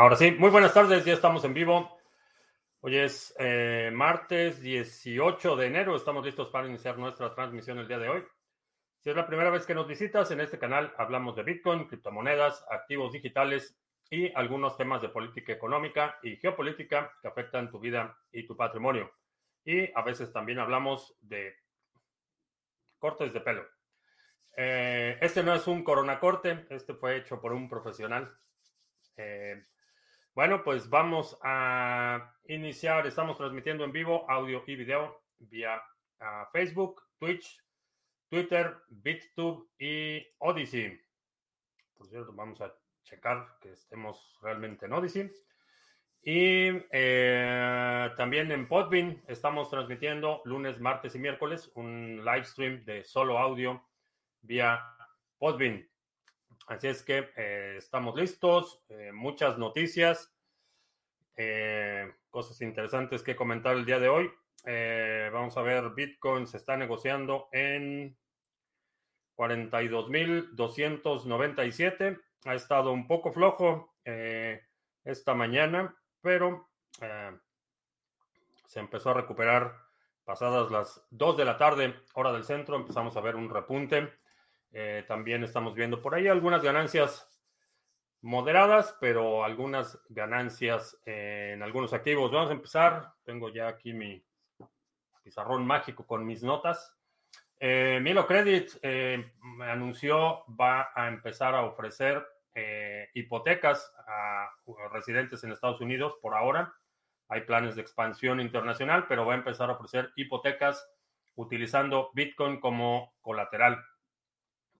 Ahora sí, muy buenas tardes, ya estamos en vivo. Hoy es eh, martes 18 de enero, estamos listos para iniciar nuestra transmisión el día de hoy. Si es la primera vez que nos visitas, en este canal hablamos de Bitcoin, criptomonedas, activos digitales y algunos temas de política económica y geopolítica que afectan tu vida y tu patrimonio. Y a veces también hablamos de cortes de pelo. Eh, este no es un corona corte, este fue hecho por un profesional. Eh, bueno, pues vamos a iniciar. Estamos transmitiendo en vivo audio y video vía ah, Facebook, Twitch, Twitter, BitTube y Odyssey. Por cierto, vamos a checar que estemos realmente en Odyssey. Y eh, también en Podbean estamos transmitiendo lunes, martes y miércoles un live stream de solo audio vía Podbean. Así es que eh, estamos listos, eh, muchas noticias, eh, cosas interesantes que comentar el día de hoy. vamos a ver, Bitcoin se está negociando en 42.297. Ha estado un poco flojo esta mañana, pero se empezó a recuperar pasadas las 2 de la tarde, hora del centro. Empezamos a ver un repunte. Eh, también estamos viendo por ahí algunas ganancias moderadas, pero algunas ganancias en algunos activos. Vamos a empezar. Tengo ya aquí mi pizarrón mágico con mis notas. Eh, Milo Credit eh, anunció va a empezar a ofrecer hipotecas a residentes en Estados Unidos por ahora. Hay planes de expansión internacional, pero va a empezar a ofrecer hipotecas utilizando Bitcoin como colateral.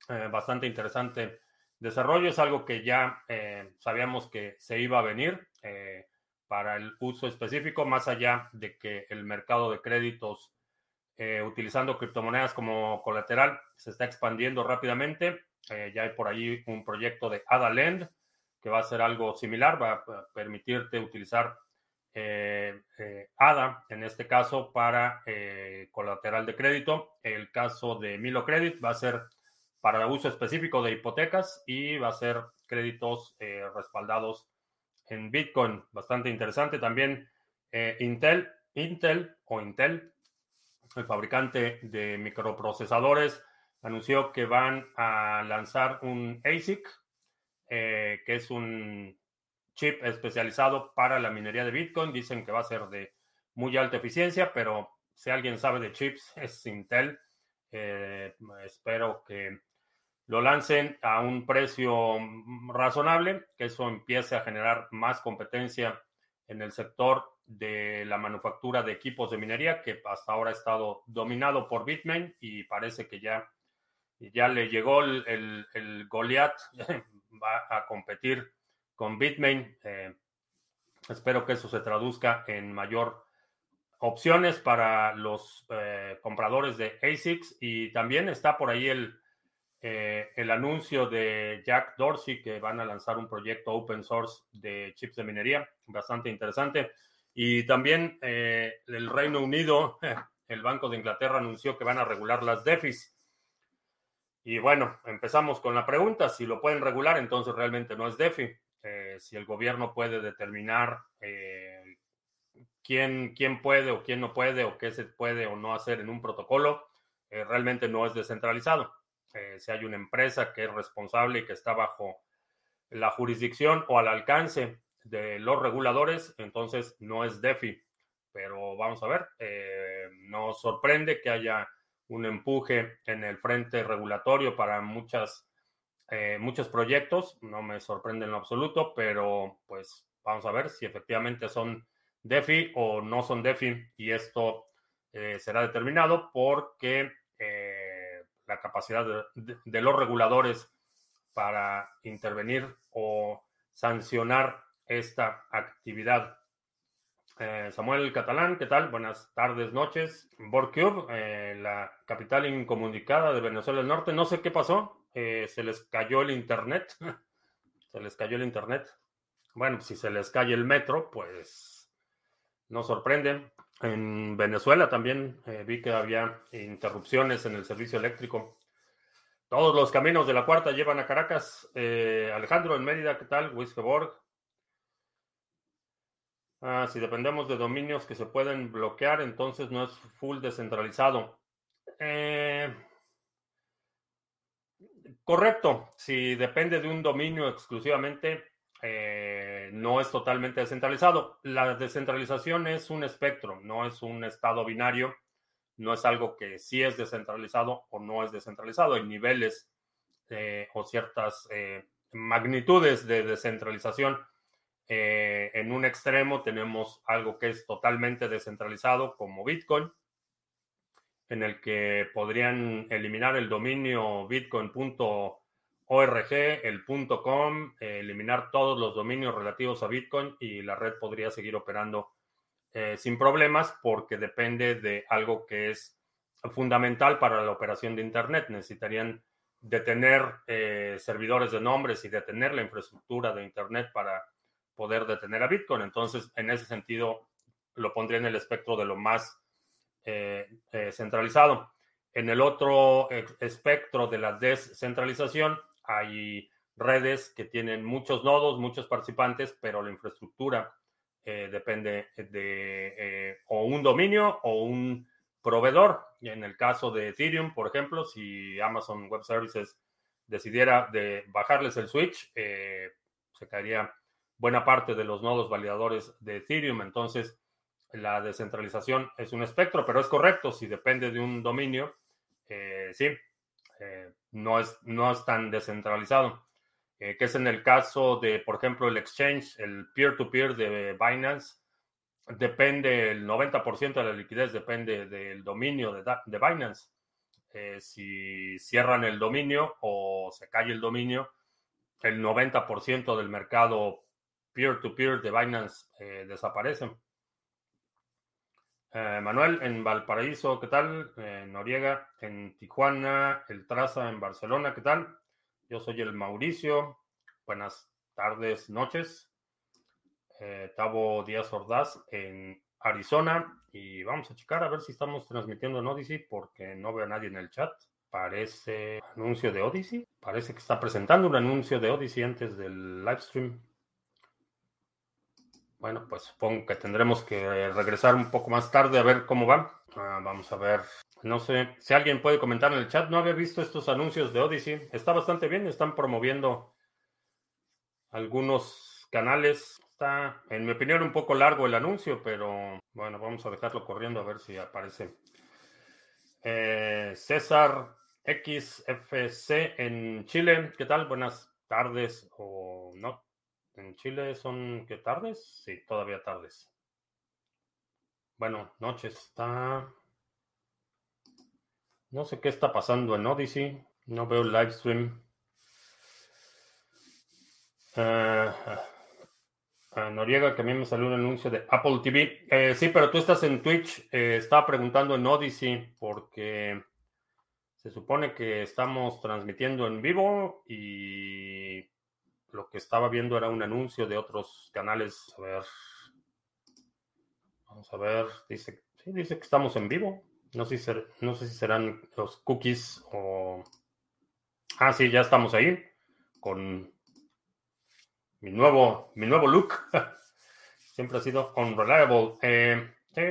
Eh, bastante interesante desarrollo. Es algo que ya eh, sabíamos que se iba a venir eh, para el uso específico, más allá de que el mercado de créditos utilizando criptomonedas como colateral se está expandiendo rápidamente. ya hay por ahí un proyecto de AdaLend que va a ser algo similar, va a permitirte utilizar ADA, en este caso, para colateral de crédito. El caso de Milo Credit va a ser para uso específico de hipotecas y va a ser créditos eh, respaldados en Bitcoin. Bastante interesante. También eh, Intel, Intel o Intel, el fabricante de microprocesadores, anunció que van a lanzar un ASIC, eh, que es un chip especializado para la minería de Bitcoin. Dicen que va a ser de muy alta eficiencia, pero si alguien sabe de chips es Intel. espero que lo lancen a un precio razonable, que eso empiece a generar más competencia en el sector de la manufactura de equipos de minería, que hasta ahora ha estado dominado por Bitmain y parece que ya, ya le llegó el, el, Goliath, va a competir con Bitmain. Eh, espero que eso se traduzca en mayor opciones para los eh, compradores de ASICs y también está por ahí el eh, el anuncio de Jack Dorsey que van a lanzar un proyecto open source de chips de minería, bastante interesante. Y también eh, el Reino Unido, el Banco de Inglaterra anunció que van a regular las DEFIs. Y bueno, empezamos con la pregunta, si lo pueden regular, entonces realmente no es DeFi. Eh, si el gobierno puede determinar quién, quién puede o quién no puede o qué se puede o no hacer en un protocolo, realmente no es descentralizado. Eh, si hay una empresa que es responsable y que está bajo la jurisdicción o al alcance de los reguladores, entonces no es DeFi. Pero vamos a ver, eh, nos sorprende que haya un empuje en el frente regulatorio para muchas, eh, muchos proyectos, no me sorprende en lo absoluto, pero pues vamos a ver si efectivamente son DeFi o no son DeFi y esto será determinado porque la capacidad de, los reguladores para intervenir o sancionar esta actividad. Eh, Samuel Catalán, ¿qué tal? Buenas tardes, noches. Borcube, eh, la capital incomunicada de Venezuela del Norte, no sé qué pasó, eh, se les cayó el internet, se les cayó el internet. Bueno, si se les cae el metro, pues no sorprende. En Venezuela también eh, vi que había interrupciones en el servicio eléctrico. Todos los caminos de la cuarta llevan a Caracas. Eh, Alejandro en Mérida, ¿qué tal? Wiskeborg. Ah, si dependemos de dominios que se pueden bloquear, entonces no es full descentralizado. Eh, correcto, si depende de un dominio exclusivamente, eh, no es totalmente descentralizado. La descentralización es un espectro, no es un estado binario, no es algo que sí es descentralizado o no es descentralizado. Hay niveles eh, o ciertas magnitudes de descentralización. en un extremo tenemos algo que es totalmente descentralizado como Bitcoin en el que podrían eliminar el dominio bitcoin.org, el .com, eliminar todos los dominios relativos a Bitcoin y la red podría seguir operando eh, sin problemas porque depende de algo que es fundamental para la operación de Internet. Necesitarían detener eh, servidores de nombres y detener la infraestructura de Internet para poder detener a Bitcoin. Entonces, en ese sentido, lo pondría en el espectro de lo más eh, eh, centralizado. En el otro espectro de la descentralización hay redes que tienen muchos nodos, muchos participantes, pero la infraestructura eh, depende de o un dominio o un proveedor. En el caso de Ethereum, por ejemplo, si Amazon Web Services decidiera de bajarles el switch, se caería buena parte de los nodos validadores de Ethereum. Entonces, la descentralización es un espectro, pero es correcto, si depende de un dominio, eh, sí, eh, no, es, no es tan descentralizado. Eh, que es en el caso de, por ejemplo, el exchange, el peer-to-peer de Binance, depende, el 90% de la liquidez depende del dominio de, de Binance. si cierran el dominio o se cae el dominio, el 90% del mercado peer-to-peer de Binance desaparece. Eh, Manuel en Valparaíso, ¿qué tal? Eh, Noriega en Tijuana, El Traza en Barcelona, ¿qué tal? Yo soy el Mauricio. Buenas tardes, noches. Eh, Tavo Díaz Ordaz en Arizona. Y vamos a checar a ver si estamos transmitiendo en Odyssey porque no veo a nadie en el chat. Parece anuncio de Odyssey. Parece que está presentando un anuncio de Odyssey antes del live stream. Bueno, pues supongo que tendremos que regresar un poco más tarde a ver cómo va. Ah, vamos a ver. No sé si alguien puede comentar en el chat. No había visto estos anuncios de Odyssey. Está bastante bien. Están promoviendo algunos canales. Está, en mi opinión, un poco largo el anuncio, pero bueno, vamos a dejarlo corriendo a ver si aparece. Eh, César XFC en Chile. ¿Qué tal? Buenas tardes o no en Chile son, ¿qué tardes? Sí, todavía tardes. Bueno, noches está... No sé qué está pasando en Odyssey. No veo el live stream. Uh, Noriega, que a mí me salió un anuncio de Apple TV. Eh, sí, pero tú estás en Twitch. Eh, estaba preguntando en Odyssey porque se supone que estamos transmitiendo en vivo y lo que estaba viendo era un anuncio de otros canales. A ver. Vamos a ver. Dice, sí, dice que estamos en vivo. No sé, si no sé si serán los cookies o. Ah, sí, ya estamos ahí. Con mi nuevo, mi nuevo look. Siempre ha sido unreliable. Eh, sí.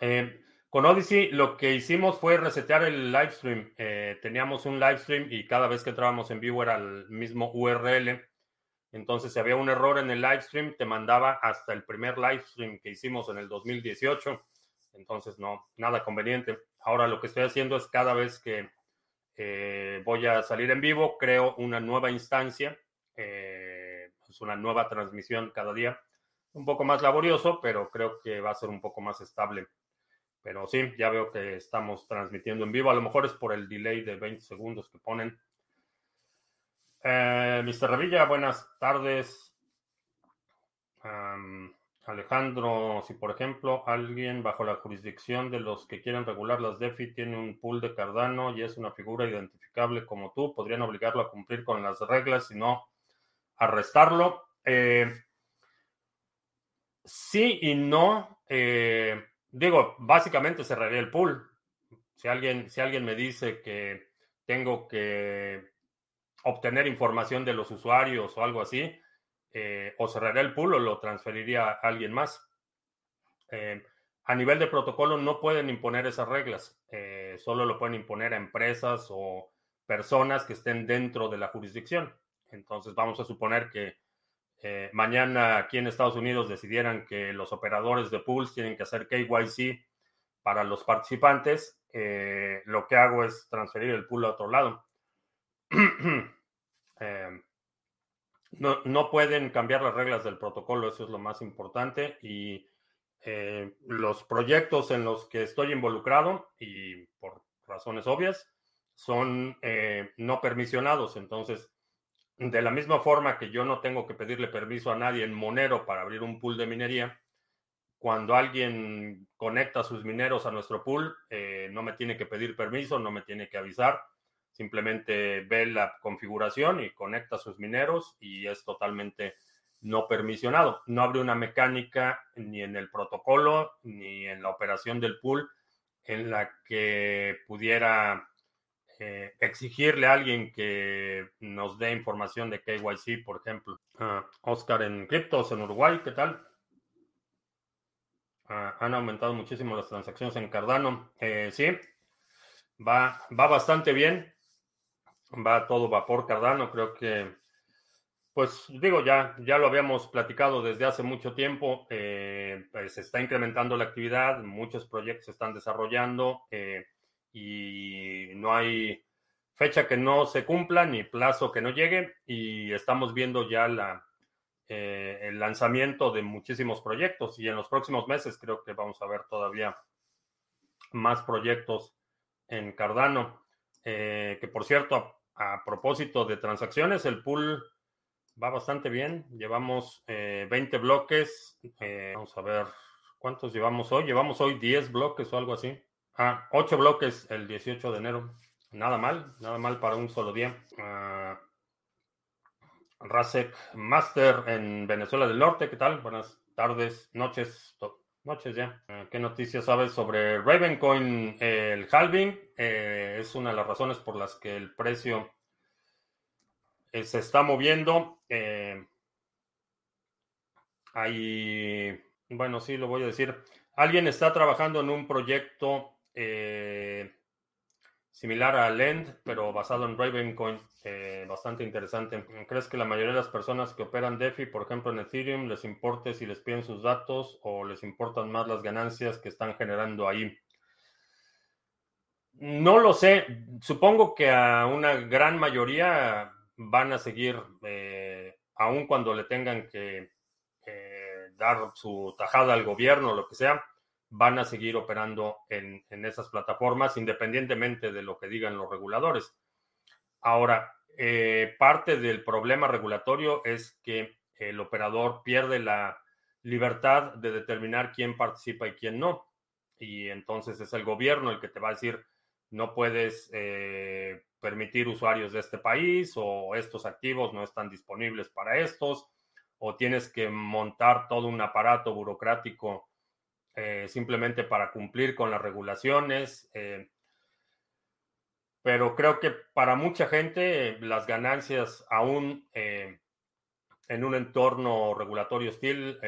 Eh, con Odyssey lo que hicimos fue resetear el live stream. Eh, teníamos un live stream y cada vez que entrábamos en vivo era el mismo URL. Entonces, si había un error en el live stream, te mandaba hasta el primer live stream que hicimos en el 2018. Entonces, no, nada conveniente. Ahora lo que estoy haciendo es cada vez que eh, voy a salir en vivo, creo una nueva instancia. Eh, es una nueva transmisión cada día. Un poco más laborioso, pero creo que va a ser un poco más estable. Pero sí, ya veo que estamos transmitiendo en vivo. A lo mejor es por el delay de 20 segundos que ponen. Eh, Mr. Revilla, buenas tardes. Alejandro, si por ejemplo alguien bajo la jurisdicción de los que quieren regular las DeFi tiene un pool de Cardano y es una figura identificable como tú, podrían obligarlo a cumplir con las reglas y no arrestarlo. Eh, sí y no. Eh, Digo, básicamente cerraría el pool. Si alguien, si alguien me dice que tengo que obtener información de los usuarios o algo así, o cerraría el pool o lo transferiría a alguien más. a nivel de protocolo no pueden imponer esas reglas, solo lo pueden imponer a empresas o personas que estén dentro de la jurisdicción. Entonces vamos a suponer que eh, mañana aquí en Estados Unidos decidieran que los operadores de pools tienen que hacer KYC para los participantes, eh, lo que hago es transferir el pool a otro lado. Eh, no, no, pueden cambiar las reglas del protocolo, eso es lo más importante. Y los proyectos en los que estoy involucrado, y por razones obvias, son no permisionados. Entonces, de la misma forma que yo no tengo que pedirle permiso a nadie en Monero para abrir un pool de minería, cuando alguien conecta sus mineros a nuestro pool, eh, no me tiene que pedir permiso, no me tiene que avisar, simplemente ve la configuración y conecta sus mineros y es totalmente no permisionado. No abre una mecánica ni en el protocolo ni en la operación del pool en la que pudiera eh, exigirle a alguien que nos dé información de KYC, por ejemplo. Ah, Oscar en criptos en Uruguay, ¿qué tal? Ah, han aumentado muchísimo las transacciones en Cardano. Eh, sí, va, va bastante bien. Va todo vapor Cardano. Creo que, pues digo, ya, ya lo habíamos platicado desde hace mucho tiempo. Eh, pues se está incrementando la actividad, muchos proyectos se están desarrollando y no hay fecha que no se cumpla ni plazo que no llegue y estamos viendo ya la, eh, el lanzamiento de muchísimos proyectos y en los próximos meses creo que vamos a ver todavía más proyectos en Cardano. Eh, que por cierto, a, propósito de transacciones, el pool va bastante bien. Llevamos 20 eh, bloques. vamos a ver cuántos llevamos hoy. Llevamos hoy 10 bloques o algo así. Ah, ocho bloques el 18 de enero. Nada mal, nada mal para un solo día. Uh, Rasek Master en Venezuela del Norte, ¿qué tal? Buenas tardes, noches, noches ya. Ah, ¿Qué noticias sabes sobre Ravencoin? el halving eh, es una de las razones por las que el precio eh, se está moviendo. Eh, hay, bueno, sí, lo voy a decir. Alguien está trabajando en un proyecto eh, similar a Lend, pero basado en Ravencoin, eh, bastante interesante. ¿Crees que la mayoría de las personas que operan DeFi, por ejemplo en Ethereum, les importe si les piden sus datos o les importan más las ganancias que están generando ahí? No lo sé. Supongo que a una gran mayoría van a seguir, eh, aun cuando le tengan que dar su tajada al gobierno o lo que sea van a seguir operando en, esas plataformas independientemente de lo que digan los reguladores. Ahora, eh, parte del problema regulatorio es que el operador pierde la libertad de determinar quién participa y quién no. Y entonces es el gobierno el que te va a decir, no puedes eh, permitir usuarios de este país o estos activos no están disponibles para estos o tienes que montar todo un aparato burocrático eh, simplemente para cumplir con las regulaciones. Eh, pero creo que para mucha gente las ganancias aún eh, en un entorno regulatorio hostil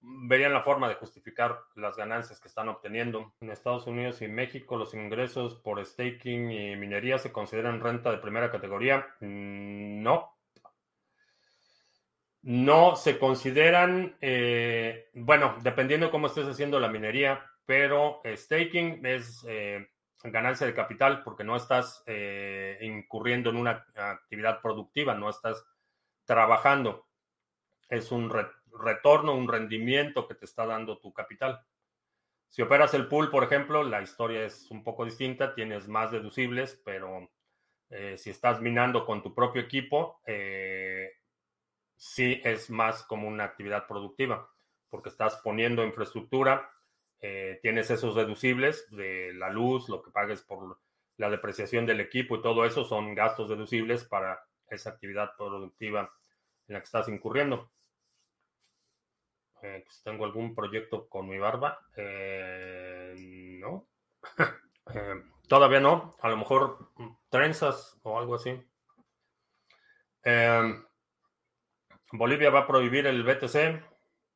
verían la forma de justificar las ganancias que están obteniendo. En Estados Unidos y México los ingresos por staking y minería se consideran renta de primera categoría. Mm, no, no se consideran, eh, bueno, dependiendo de cómo estés haciendo la minería, pero staking es eh, ganancia de capital porque no estás eh, incurriendo en una actividad productiva, no estás trabajando. Es un retorno, un rendimiento que te está dando tu capital. Si operas el pool, por ejemplo, la historia es un poco distinta, tienes más deducibles, pero si estás minando con tu propio equipo, sí es más como una actividad productiva, porque estás poniendo infraestructura, eh, tienes esos deducibles de la luz, lo que pagues por la depreciación del equipo y todo eso son gastos deducibles para esa actividad productiva en la que estás incurriendo. Eh, pues, ¿Tengo algún proyecto con mi barba? Eh, no. todavía no. A lo mejor trenzas o algo así. Bolivia va a prohibir el BTC.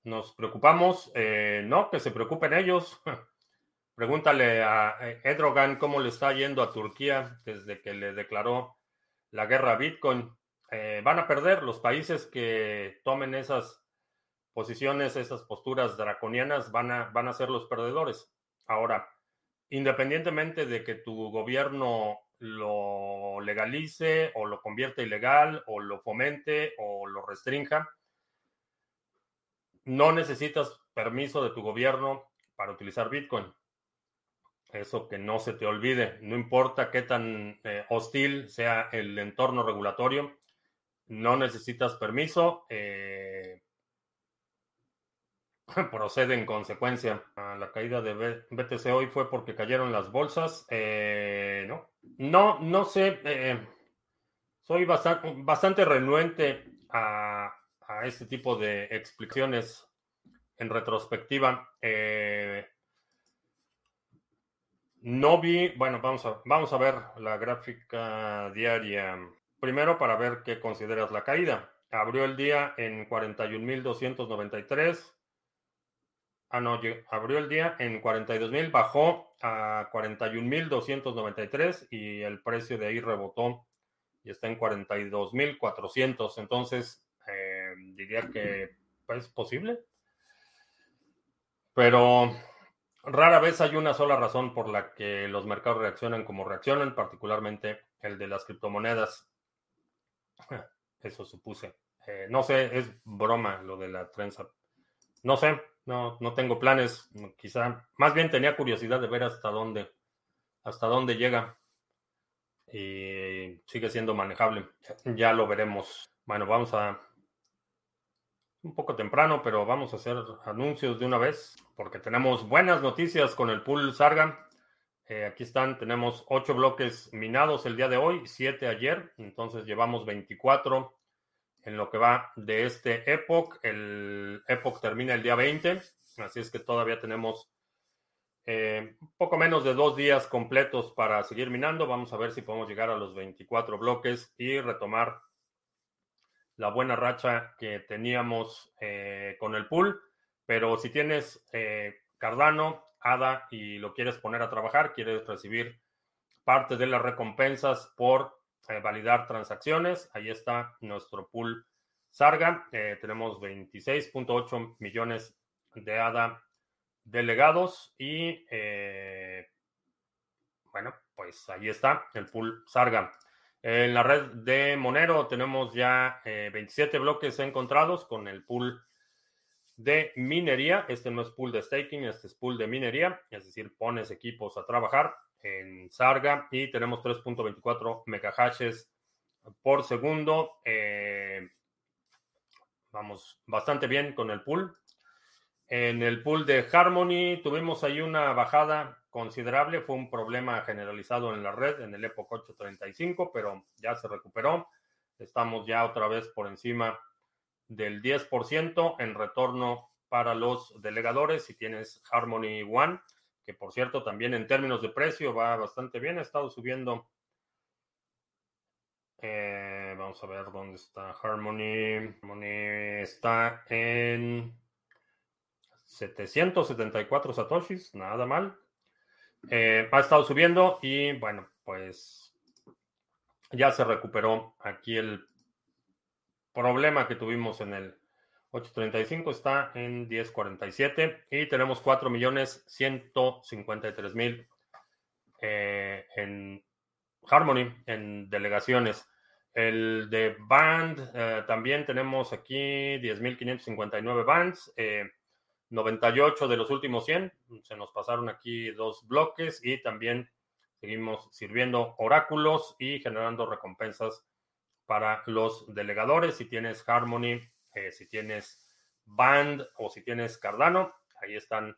Nos preocupamos. Eh, no, que se preocupen ellos. Pregúntale a eh, Erdogan cómo le está yendo a Turquía desde que le declaró la guerra a Bitcoin. Eh, van a perder los países que tomen esas posiciones, esas posturas draconianas, van a, van a ser los perdedores. Ahora, independientemente de que tu gobierno lo legalice o lo convierta ilegal o lo fomente o lo restrinja, no necesitas permiso de tu gobierno para utilizar Bitcoin. Eso que no se te olvide, no importa qué tan eh, hostil sea el entorno regulatorio, no necesitas permiso, eh, procede en consecuencia. La caída de BTC hoy fue porque cayeron las bolsas. Eh, no, no, no sé, soy bastante, bastante renuente a, a, este tipo de explicaciones en retrospectiva. No vi, bueno, vamos a, vamos a ver la gráfica diaria. Primero para ver qué consideras la caída. Abrió el día en 41.293. Ah, no, abrió el día en 42.000, bajó a 41.293 y el precio de ahí rebotó y está en 42.400. Entonces, eh, diría que es posible. Pero Rara vez hay una sola razón por la que los mercados reaccionan como reaccionan, particularmente el de las criptomonedas. Eso supuse. Eh, no sé, es broma lo de la trenza. No sé, no, no tengo planes. Quizá, más bien tenía curiosidad de ver hasta dónde, hasta dónde llega. Y sigue siendo manejable. Ya lo veremos. Bueno, vamos a un poco temprano, pero vamos a hacer anuncios de una vez porque tenemos buenas noticias con el pool Sarga. Eh, aquí están, tenemos ocho bloques minados el día de hoy, siete ayer, entonces llevamos 24 en lo que va de este Epoch. El Epoch termina el día 20, así es que todavía tenemos eh, poco menos de dos días completos para seguir minando. Vamos a ver si podemos llegar a los 24 bloques y retomar la buena racha que teníamos eh, con el pool. Pero si tienes eh, Cardano, ADA y lo quieres poner a trabajar, quieres recibir parte de las recompensas por eh, validar transacciones, ahí está nuestro pool Sarga. tenemos 26.8 millones de ADA delegados y bueno, pues ahí está el pool Sarga. En la red de Monero tenemos ya 27 eh, bloques encontrados con el pool de minería. Este no es pool de staking, este es pool de minería, es decir, pones equipos a trabajar en Sarga y tenemos 3.24 megahashes por segundo. Eh, vamos bastante bien con el pool. En el pool de Harmony tuvimos ahí una bajada considerable, fue un problema generalizado en la red en el Epoch 835, pero ya se recuperó. Estamos ya otra vez por encima del 10% en retorno para los delegadores. Si tienes Harmony One, que por cierto también en términos de precio va bastante bien, ha estado subiendo. Eh, vamos a ver dónde está Harmony. Harmony está en 774 satoshis, nada mal. Eh, ha estado subiendo y bueno, pues ya se recuperó aquí el problema que tuvimos en el 835 está en 1047 y tenemos 4 millones 153 mil eh, en Harmony, en delegaciones. El de Band, eh, también tenemos aquí 10.559 bands. 98 de los últimos 100. Se nos pasaron aquí dos bloques y también seguimos sirviendo oráculos y generando recompensas para los delegadores. Si tienes Harmony, eh, si tienes Band o si tienes Cardano, ahí están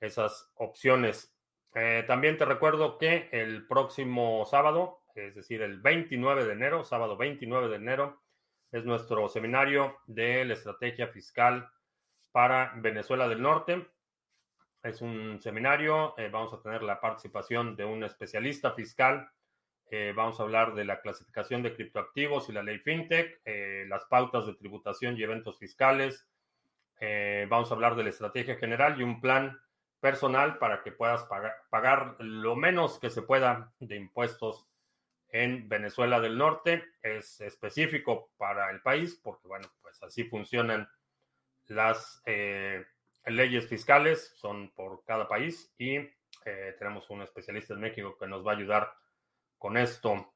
esas opciones. Eh, también te recuerdo que el próximo sábado, es decir, el 29 de enero, sábado 29 de enero, es nuestro seminario de la estrategia fiscal para Venezuela del Norte. Es un seminario, eh, vamos a tener la participación de un especialista fiscal Eh, vamos a hablar de la clasificación de criptoactivos y la ley FinTech, eh, las pautas de tributación y eventos fiscales. Eh, vamos a hablar de la estrategia general y un plan personal para que puedas pagar, pagar, lo menos que se pueda de impuestos en Venezuela del Norte. Es específico para el país porque, bueno, pues así funcionan las leyes fiscales, son por cada país y tenemos un especialista en México que nos va a ayudar con esto.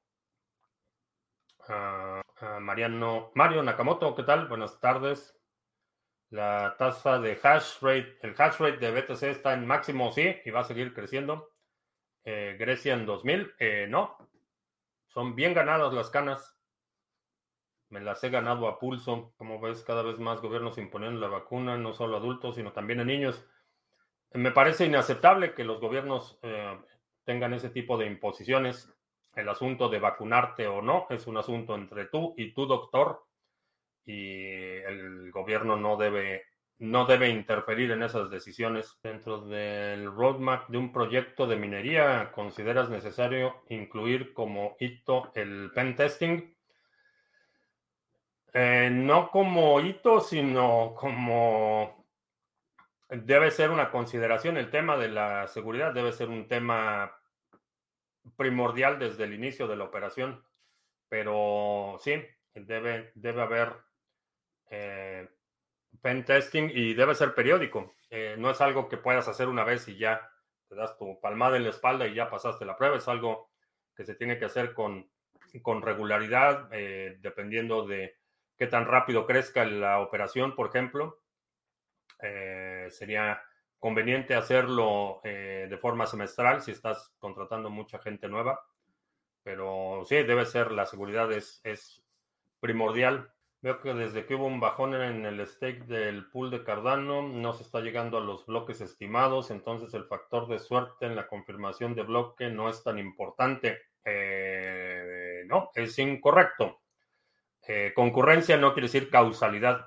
Ah, ah, Mariano, Mario Nakamoto, ¿qué tal? Buenas tardes. La tasa de hash rate, el hash rate de BTC está en máximo, sí, y va a seguir creciendo. Eh, Grecia en 2000, eh, no. Son bien ganadas las canas. Me las he ganado a pulso. Como ves, cada vez más gobiernos imponiendo la vacuna, no solo a adultos, sino también a niños. Me parece inaceptable que los gobiernos eh, tengan ese tipo de imposiciones el asunto de vacunarte o no es un asunto entre tú y tu doctor y el gobierno no debe no debe interferir en esas decisiones. Dentro del roadmap de un proyecto de minería, ¿consideras necesario incluir como hito el pen testing? Eh, no como hito, sino como debe ser una consideración. El tema de la seguridad debe ser un tema primordial desde el inicio de la operación, pero sí, debe, debe haber eh, pen testing y debe ser periódico. Eh, no es algo que puedas hacer una vez y ya te das tu palmada en la espalda y ya pasaste la prueba, es algo que se tiene que hacer con, con regularidad, eh, dependiendo de qué tan rápido crezca la operación, por ejemplo. sería conveniente hacerlo eh, de forma semestral si estás contratando mucha gente nueva, pero sí, debe ser, la seguridad es, primordial. Veo que desde que hubo un bajón en el stake del pool de Cardano, no se está llegando a los bloques estimados, entonces el factor de suerte en la confirmación de bloque no es tan importante. Eh, no, es incorrecto. Eh, concurrencia no quiere decir causalidad.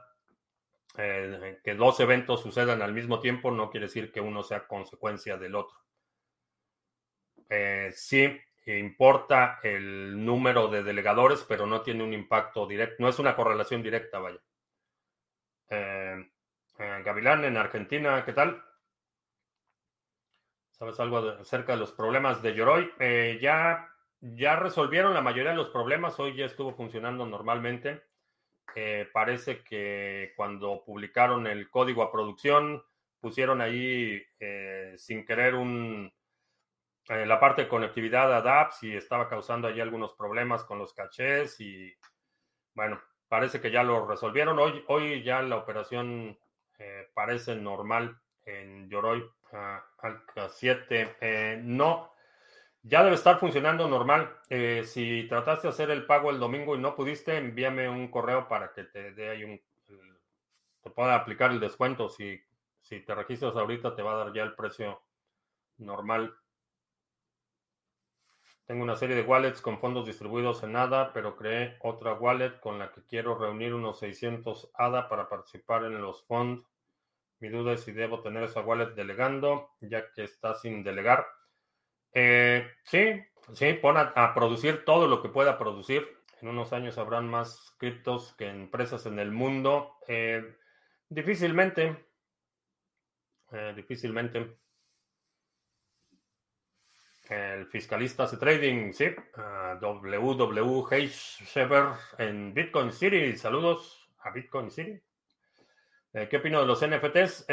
Eh, que dos eventos sucedan al mismo tiempo no quiere decir que uno sea consecuencia del otro. Eh, sí, importa el número de delegadores, pero no tiene un impacto directo, no es una correlación directa, vaya. Eh, Gavilán en Argentina, ¿qué tal? ¿Sabes algo acerca de los problemas de Yoroi? ya, ya resolvieron la mayoría de los problemas, hoy ya estuvo funcionando normalmente. Eh, parece que cuando publicaron el código a producción, pusieron ahí eh, sin querer un, eh, la parte de conectividad a y estaba causando ahí algunos problemas con los cachés y bueno, parece que ya lo resolvieron. Hoy, hoy ya la operación parece normal en Yoroi. Uh, Alca 7. no, ya debe estar funcionando normal. Eh, si trataste de hacer el pago el domingo y no pudiste, envíame un correo para que te dé ahí un. te pueda aplicar el descuento. Si, si te registras ahorita, te va a dar ya el precio normal. Tengo una serie de wallets con fondos distribuidos en ADA, pero creé otra wallet con la que quiero reunir unos 600 ADA para participar en los fondos. Mi duda es si debo tener esa wallet delegando, ya que está sin delegar. Eh, sí, sí, pon a, producir todo lo que pueda producir. En unos años habrán más criptos que empresas en el mundo. Eh, difícilmente. Eh, difícilmente. El fiscalista hace trading, sí. WW Shever en Bitcoin City. Saludos a Bitcoin City. ¿Qué opino de los NFTs?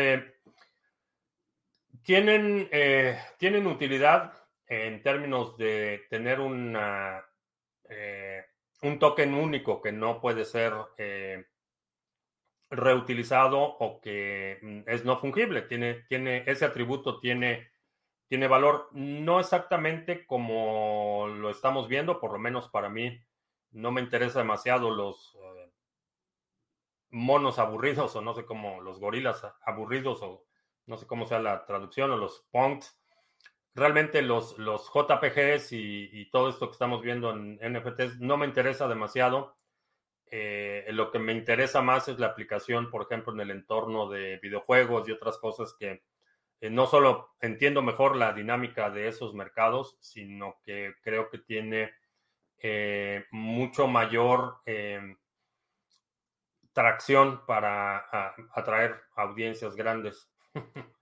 tienen, tienen utilidad en términos de tener una, eh, un token único que no puede ser eh, reutilizado o que mm, es no fungible. Tiene, tiene, ese atributo tiene, tiene valor no exactamente como lo estamos viendo, por lo menos para mí no me interesa demasiado los eh, monos aburridos o no sé cómo, los gorilas aburridos o no sé cómo sea la traducción o los punks realmente los, los JPGs y, todo esto que estamos viendo en NFTs no me interesa demasiado. Eh, lo que me interesa más es la aplicación, por ejemplo, en el entorno de videojuegos y otras cosas que eh, no solo entiendo mejor la dinámica de esos mercados, sino que creo que tiene eh, mucho mayor em, tracción para atraer audiencias grandes.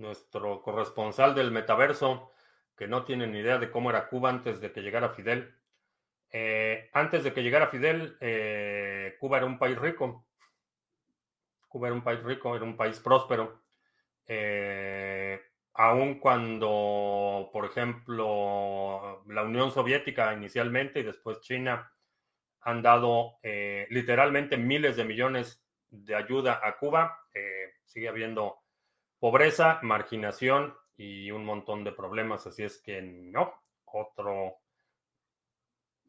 Nuestro corresponsal del metaverso, que no tiene ni idea de cómo era Cuba antes de que llegara Fidel. Eh, antes de que llegara Fidel, Cuba era un país rico. Cuba era un país rico, era un país próspero. Eh, aun cuando, por ejemplo, la Unión Soviética inicialmente y después China han dado eh, literalmente miles de millones de ayuda a Cuba, eh, sigue habiendo pobreza, marginación y un montón de problemas. Así es que no, otro...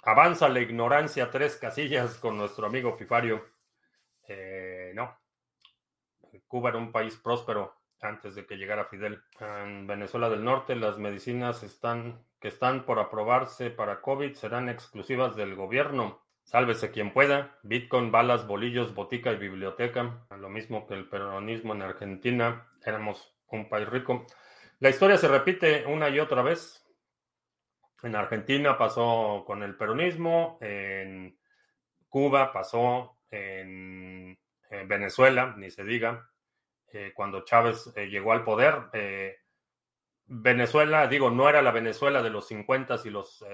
Avanza la ignorancia tres casillas con nuestro amigo Fifario. no, Cuba era un país próspero antes de que llegara Fidel. En Venezuela del Norte, las medicinas están, que están por aprobarse para COVID serán exclusivas del gobierno. Sálvese quien pueda. Bitcoin, balas, bolillos, botica y biblioteca. Lo mismo que el peronismo en Argentina. Éramos un país rico. La historia se repite una y otra vez. En Argentina pasó con el peronismo. En Cuba pasó. En, en Venezuela, ni se diga. Eh, cuando Chávez eh, llegó al poder. Eh, Venezuela, digo, no era la Venezuela de los 50 y los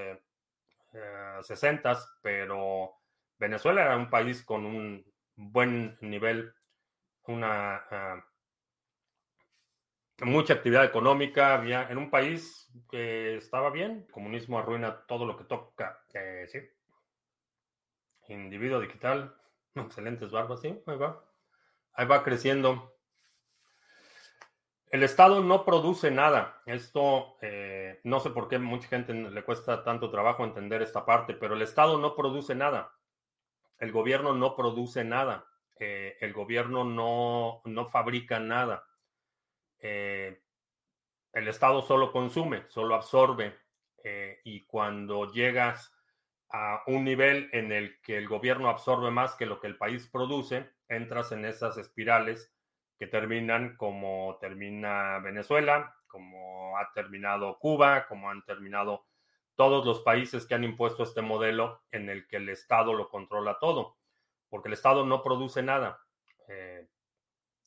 60, pero Venezuela era un país con un buen nivel, una mucha actividad económica, había en un país que estaba bien, el comunismo arruina todo lo que toca, sí. Individuo digital, excelentes barbas, sí, ahí va. Ahí va creciendo. El Estado no produce nada. Esto eh, no sé por qué mucha gente le cuesta tanto trabajo entender esta parte, pero el Estado no produce nada. El gobierno no produce nada. Eh, el gobierno no, no fabrica nada. Eh, el Estado solo consume, solo absorbe. y cuando llegas a un nivel en el que el gobierno absorbe más que lo que el país produce, entras en esas espirales que terminan como termina Venezuela, como ha terminado Cuba, como han terminado todos los países que han impuesto este modelo en el que el Estado lo controla todo, porque el Estado no produce nada. Eh,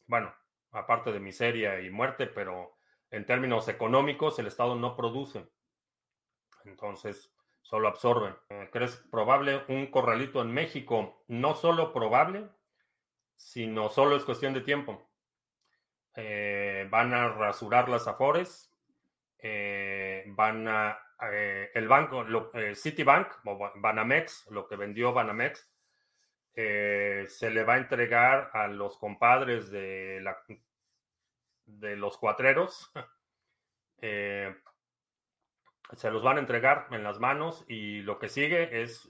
bueno, aparte de miseria y muerte, pero en términos económicos el Estado no produce. Entonces, solo absorbe. Eh, ¿Crees probable un corralito en México? No solo probable, sino solo es cuestión de tiempo. Eh, van a rasurar las afores, eh, van a, eh, el banco, Citibank, o Banamex, lo que vendió Banamex, se le va a entregar a los compadres de, de los cuatreros. se los van a entregar en las manos y lo que sigue es,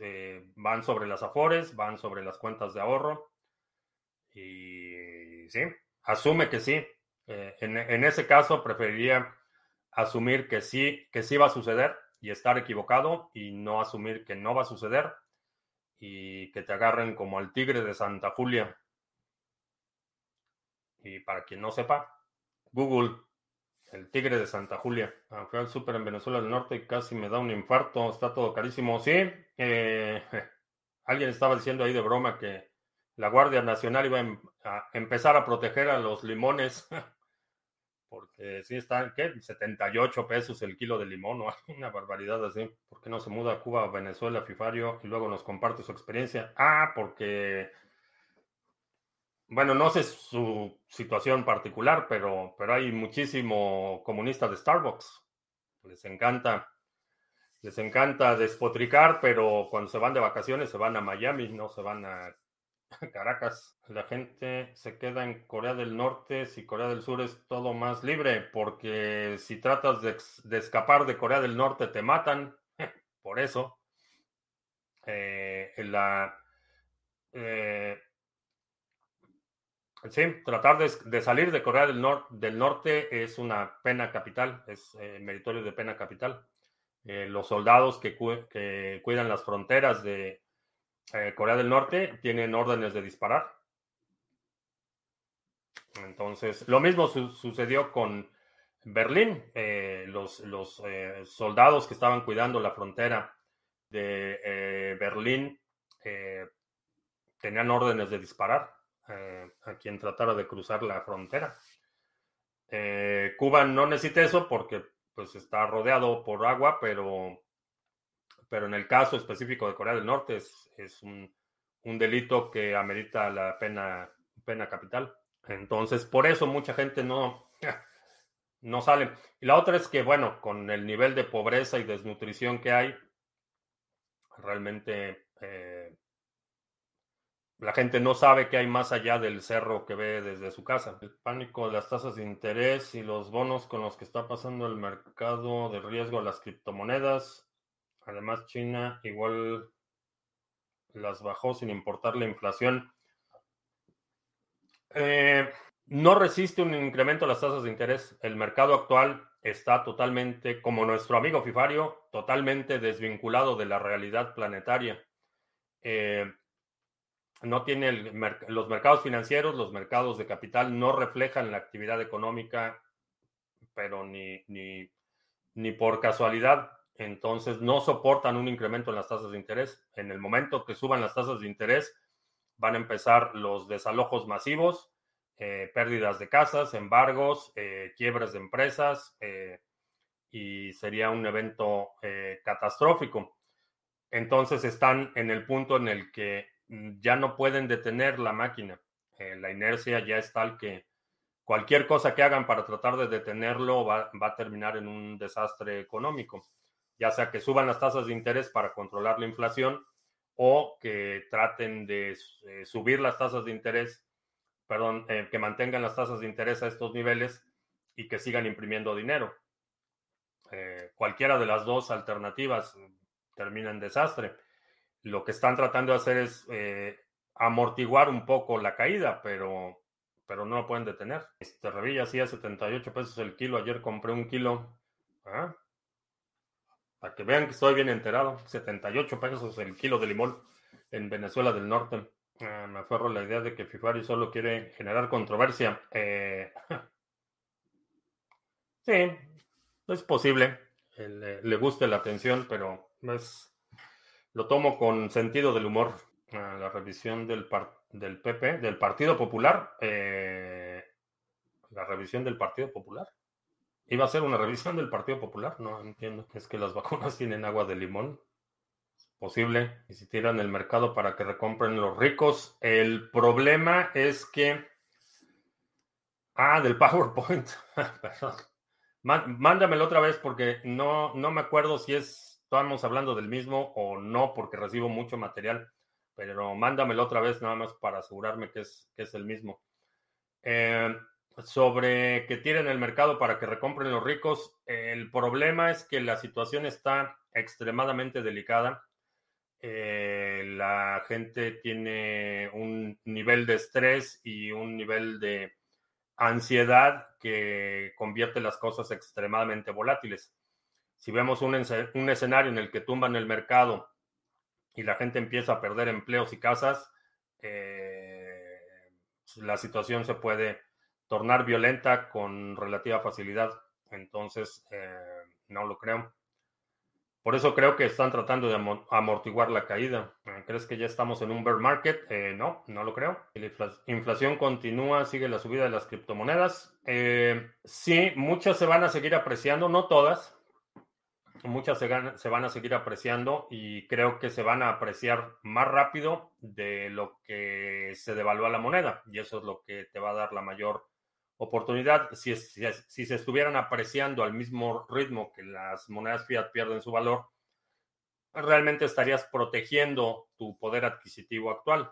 van sobre las afores, van sobre las cuentas de ahorro. Y sí, asume que sí. Eh, en, ese caso, preferiría asumir que sí, que sí va a suceder y estar equivocado y no asumir que no va a suceder y que te agarren como al tigre de Santa Julia. Y para quien no sepa, Google, el tigre de Santa Julia. Ah, fui al súper en Venezuela del Norte y casi me da un infarto, está todo carísimo. Sí, eh, alguien estaba diciendo ahí de broma que la Guardia Nacional iba em, a empezar a proteger a los limones, porque sí están, ¿qué? 78 pesos el kilo de limón, o una barbaridad así. ¿Por qué no se muda a Cuba, Venezuela, Fifario y luego nos comparte su experiencia? Ah, porque, bueno, no sé su situación particular, pero, pero hay muchísimo comunista de Starbucks. Les encanta les encanta despotricar, pero cuando se van de vacaciones se van a Miami, no se van a Caracas, la gente se queda en Corea del Norte si Corea del Sur es todo más libre, porque si tratas de, escapar de Corea del Norte te matan, por eso. Eh, la, eh, sí, tratar de, salir de Corea del, Norte es una pena capital, es eh, meritorio de pena capital. los soldados que cuidan las fronteras de eh, Corea del Norte tienen órdenes de disparar. Entonces, lo mismo sucedió con Berlín. Eh, los, eh, soldados que estaban cuidando la frontera de Berlín tenían órdenes de disparar a quien tratara de cruzar la frontera. Cuba no necesita eso porque pues está rodeado por agua, pero, pero en el caso específico de Corea del Norte es, es un, un, delito que amerita la pena, pena capital. Entonces, por eso mucha gente no, no sale. Y la otra es que, bueno, con el nivel de pobreza y desnutrición que hay, realmente eh, la gente no sabe qué hay más allá del cerro que ve desde su casa. El pánico de las tasas de interés y los bonos con los que está pasando el mercado de riesgo las criptomonedas. Además, China igual las bajó sin importar la inflación. Eh, no resiste un incremento de las tasas de interés. El mercado actual está totalmente, como nuestro amigo Fifario, totalmente desvinculado de la realidad planetaria. Eh, no tiene los mercados financieros, los mercados de capital no reflejan la actividad económica, pero ni, ni, ni por casualidad. Entonces no soportan un incremento en las tasas de interés. En el momento que suban las tasas de interés, van a empezar los desalojos masivos, eh, pérdidas de casas, embargos, eh, quiebras de empresas, eh, y sería un evento catastrófico. Entonces están en el punto en el que mm, ya no pueden detener la máquina. la inercia ya es tal que cualquier cosa que hagan para tratar de detenerlo va, va a terminar en un desastre económico ya sea que suban las tasas de interés para controlar la inflación o que traten de eh, subir las tasas de interés, perdón, eh, que mantengan las tasas de interés a estos niveles y que sigan imprimiendo dinero. Eh, cualquiera de las dos alternativas termina en desastre. Lo que están tratando de hacer es amortiguar un poco la caída, pero, pero no lo pueden detener. Este hacía 78 pesos el kilo. Ayer compré un kilo. ¿Ah? Para que vean que estoy bien enterado. 78 pesos el kilo de limón en Venezuela del Norte. Ah, me aferro a la idea de que Fifari solo quiere generar controversia. Eh, sí, es posible. Le, le, guste la atención, pero lo tomo con sentido del humor. Ah, la revisión del, del PP, del Partido Popular. Eh, la revisión del Partido Popular. Iba a ser una revisión del Partido Popular, no entiendo. Es que las vacunas tienen agua de limón. Es posible. Y si tiran el mercado para que recompren los ricos. El problema es que. Ah, del PowerPoint. Perdón. Mándamelo otra vez porque no, no me acuerdo si es, estamos hablando del mismo o no, porque recibo mucho material. Pero mándamelo otra vez nada más para asegurarme que es, que es el mismo. Eh, sobre que tienen el mercado para que recompren los ricos. El problema es que la situación está extremadamente delicada. Eh, la gente tiene un nivel de estrés y un nivel de ansiedad que convierte las cosas extremadamente volátiles. Si vemos un, escenario en el que tumban el mercado y la gente empieza a perder empleos y casas, eh, la situación se puede tornar violenta con relativa facilidad. Entonces, eh, no lo creo. Por eso creo que están tratando de amortiguar la caída. ¿Crees que ya estamos en un bear market? Eh, no, no lo creo. La inflación continúa, sigue la subida de las criptomonedas. Eh, sí, muchas se van a seguir apreciando, no todas. Muchas se, se van a seguir apreciando y creo que se van a apreciar más rápido de lo que se devalúa la moneda. Y eso es lo que te va a dar la mayor oportunidad, si, si, se estuvieran apreciando al mismo ritmo que las monedas fiat pierden su valor, realmente estarías protegiendo tu poder adquisitivo actual.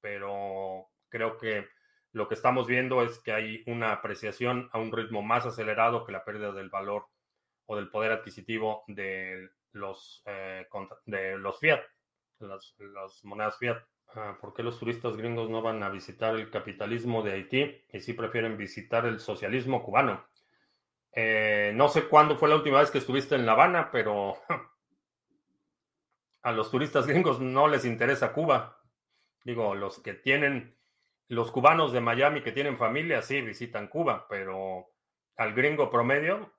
Pero creo que lo que estamos viendo es que hay una apreciación a un ritmo más acelerado que la pérdida del valor o del poder adquisitivo de los, eh, de los fiat, las monedas fiat. Ah, ¿Por qué los turistas gringos no van a visitar el capitalismo de Haití y sí prefieren visitar el socialismo cubano? Eh, no sé cuándo fue la última vez que estuviste en La Habana, pero a los turistas gringos no les interesa Cuba. Digo, los que tienen los cubanos de Miami que tienen familia sí visitan Cuba, pero al gringo promedio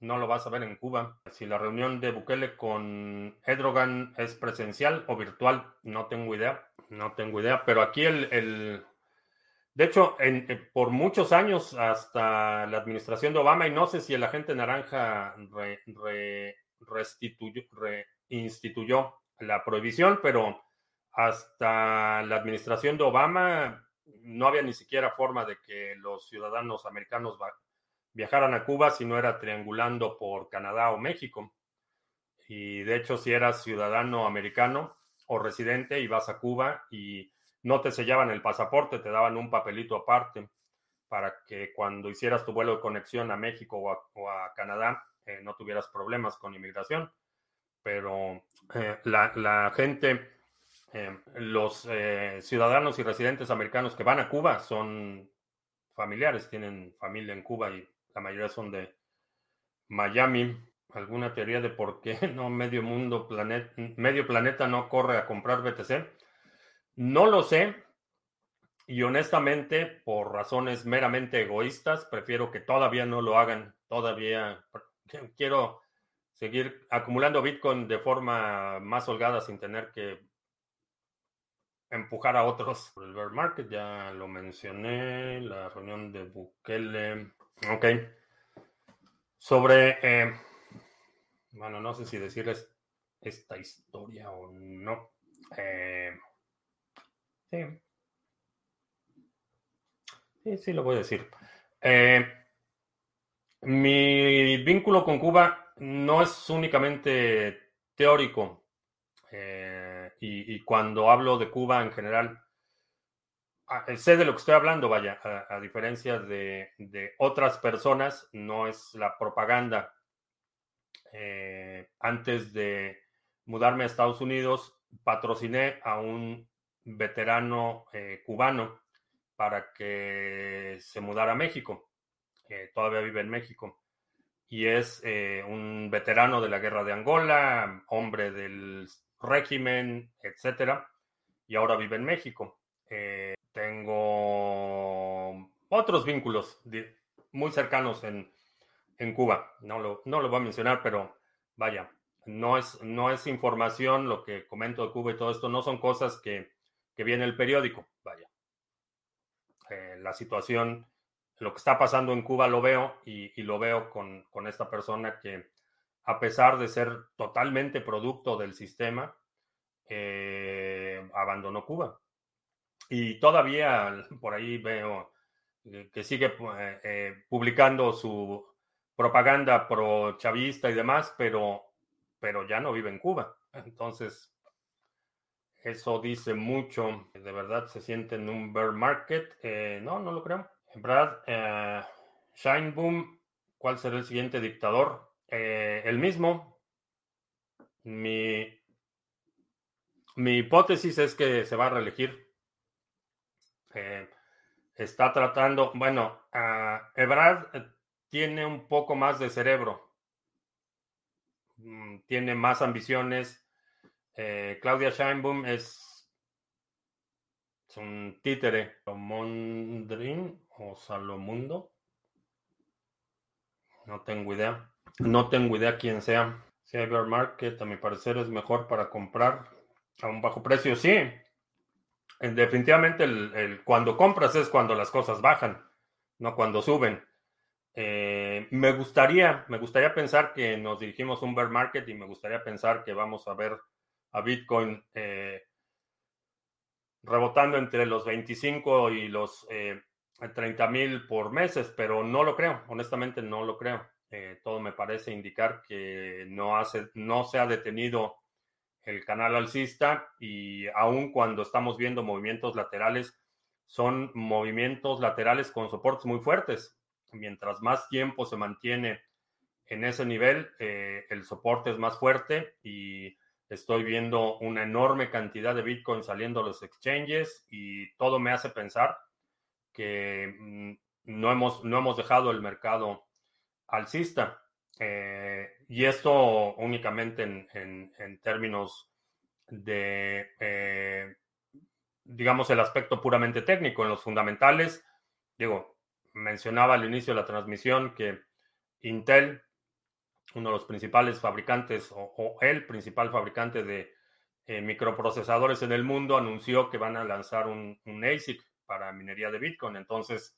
no lo vas a ver en Cuba. Si la reunión de Bukele con Erdogan es presencial o virtual, no tengo idea, no tengo idea, pero aquí el, de hecho, eh, por muchos años, hasta la administración de Obama, y no sé si el agente naranja reinstituyó la prohibición, pero hasta la administración de Obama no había ni siquiera forma de que los ciudadanos americanos viajaran a Cuba si no era triangulando por Canadá o México. Y de hecho, si eras ciudadano americano o residente y vas a Cuba y no te sellaban el pasaporte, te daban un papelito aparte para que cuando hicieras tu vuelo de conexión a México o a, Canadá eh, no tuvieras problemas con inmigración. Pero eh, la, gente, eh, los ciudadanos y residentes americanos que van a Cuba son familiares, tienen familia en Cuba y la mayoría son de Miami. ¿Alguna teoría de por qué no medio mundo, planeta, medio planeta no corre a comprar BTC? No lo sé. Y honestamente, por razones meramente egoístas, prefiero que todavía no lo hagan. Todavía quiero seguir acumulando Bitcoin de forma más holgada sin tener que empujar a otros. El bear market ya lo mencioné, la reunión de Bukele. Ok. Sobre, eh, bueno, no sé si decirles esta historia o no. Eh, sí. Sí, sí, lo voy a decir. Eh, mi vínculo con Cuba no es únicamente teórico. y, cuando hablo de Cuba en general, sé de lo que estoy hablando, vaya, a, diferencia de, otras personas, no es la propaganda. Eh, antes de mudarme a Estados Unidos, patrociné a un veterano eh, cubano para que se mudara a México. todavía vive en México. Y es un veterano de la guerra de Angola, hombre del régimen, etcétera, y ahora vive en México. Tengo otros vínculos muy cercanos en, Cuba. No lo, no voy a mencionar, pero vaya, no es, no es información lo que comento de Cuba y todo esto, no son cosas que, que viene el periódico, vaya. Eh, la situación, lo que está pasando en Cuba lo veo y, lo veo con, con, esta persona que a pesar de ser totalmente producto del sistema, eh, abandonó Cuba. Y todavía por ahí veo eh, que sigue eh, eh, publicando su propaganda pro chavista y demás, pero, pero ya no vive en Cuba. Entonces, eso dice mucho. De verdad se siente en un bear market. no, no lo creo. Brad, eh, Boom, ¿cuál será el siguiente dictador? el mismo. Mi, mi hipótesis es que se va a reelegir está tratando, bueno, Ebrard eh, tiene un poco más de cerebro, mm, tiene más ambiciones. Eh, Claudia Scheinbaum es, un títere, Salomondrin o Salomundo. No tengo idea. No tengo idea quién sea. Cybermarket, a mi parecer, es mejor para comprar a un bajo precio. Sí, Definitivamente, el, cuando compras es cuando las cosas bajan, no cuando suben. Eh, me gustaría, me gustaría pensar que nos dirigimos a un bear market y me gustaría pensar que vamos a ver a Bitcoin eh, rebotando entre los 25 y los 30 eh, mil por meses, pero no lo creo, honestamente no lo creo. todo me parece indicar que no, hace, no se ha detenido el canal alcista y aun cuando estamos viendo movimientos laterales, son movimientos laterales con soportes muy fuertes. Mientras más tiempo se mantiene en ese nivel, eh, el soporte es más fuerte y estoy viendo una enorme cantidad de Bitcoin saliendo a los exchanges y todo me hace pensar que mm, no hemos, no hemos dejado el mercado alcista. Eh, y esto únicamente en, términos de eh, digamos, el aspecto puramente técnico. En los fundamentales, digo, mencionaba al inicio de la transmisión que Intel, uno de los principales fabricantes o, el principal fabricante de eh, microprocesadores en el mundo, anunció que van a lanzar un, ASIC para minería de Bitcoin. Entonces,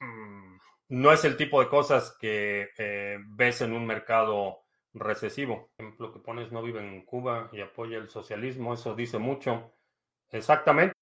mm, no es el tipo de cosas que eh, ves en un mercado recesivo. Ejemplo que pones no vive en Cuba y apoya el socialismo, eso dice mucho. Exactamente,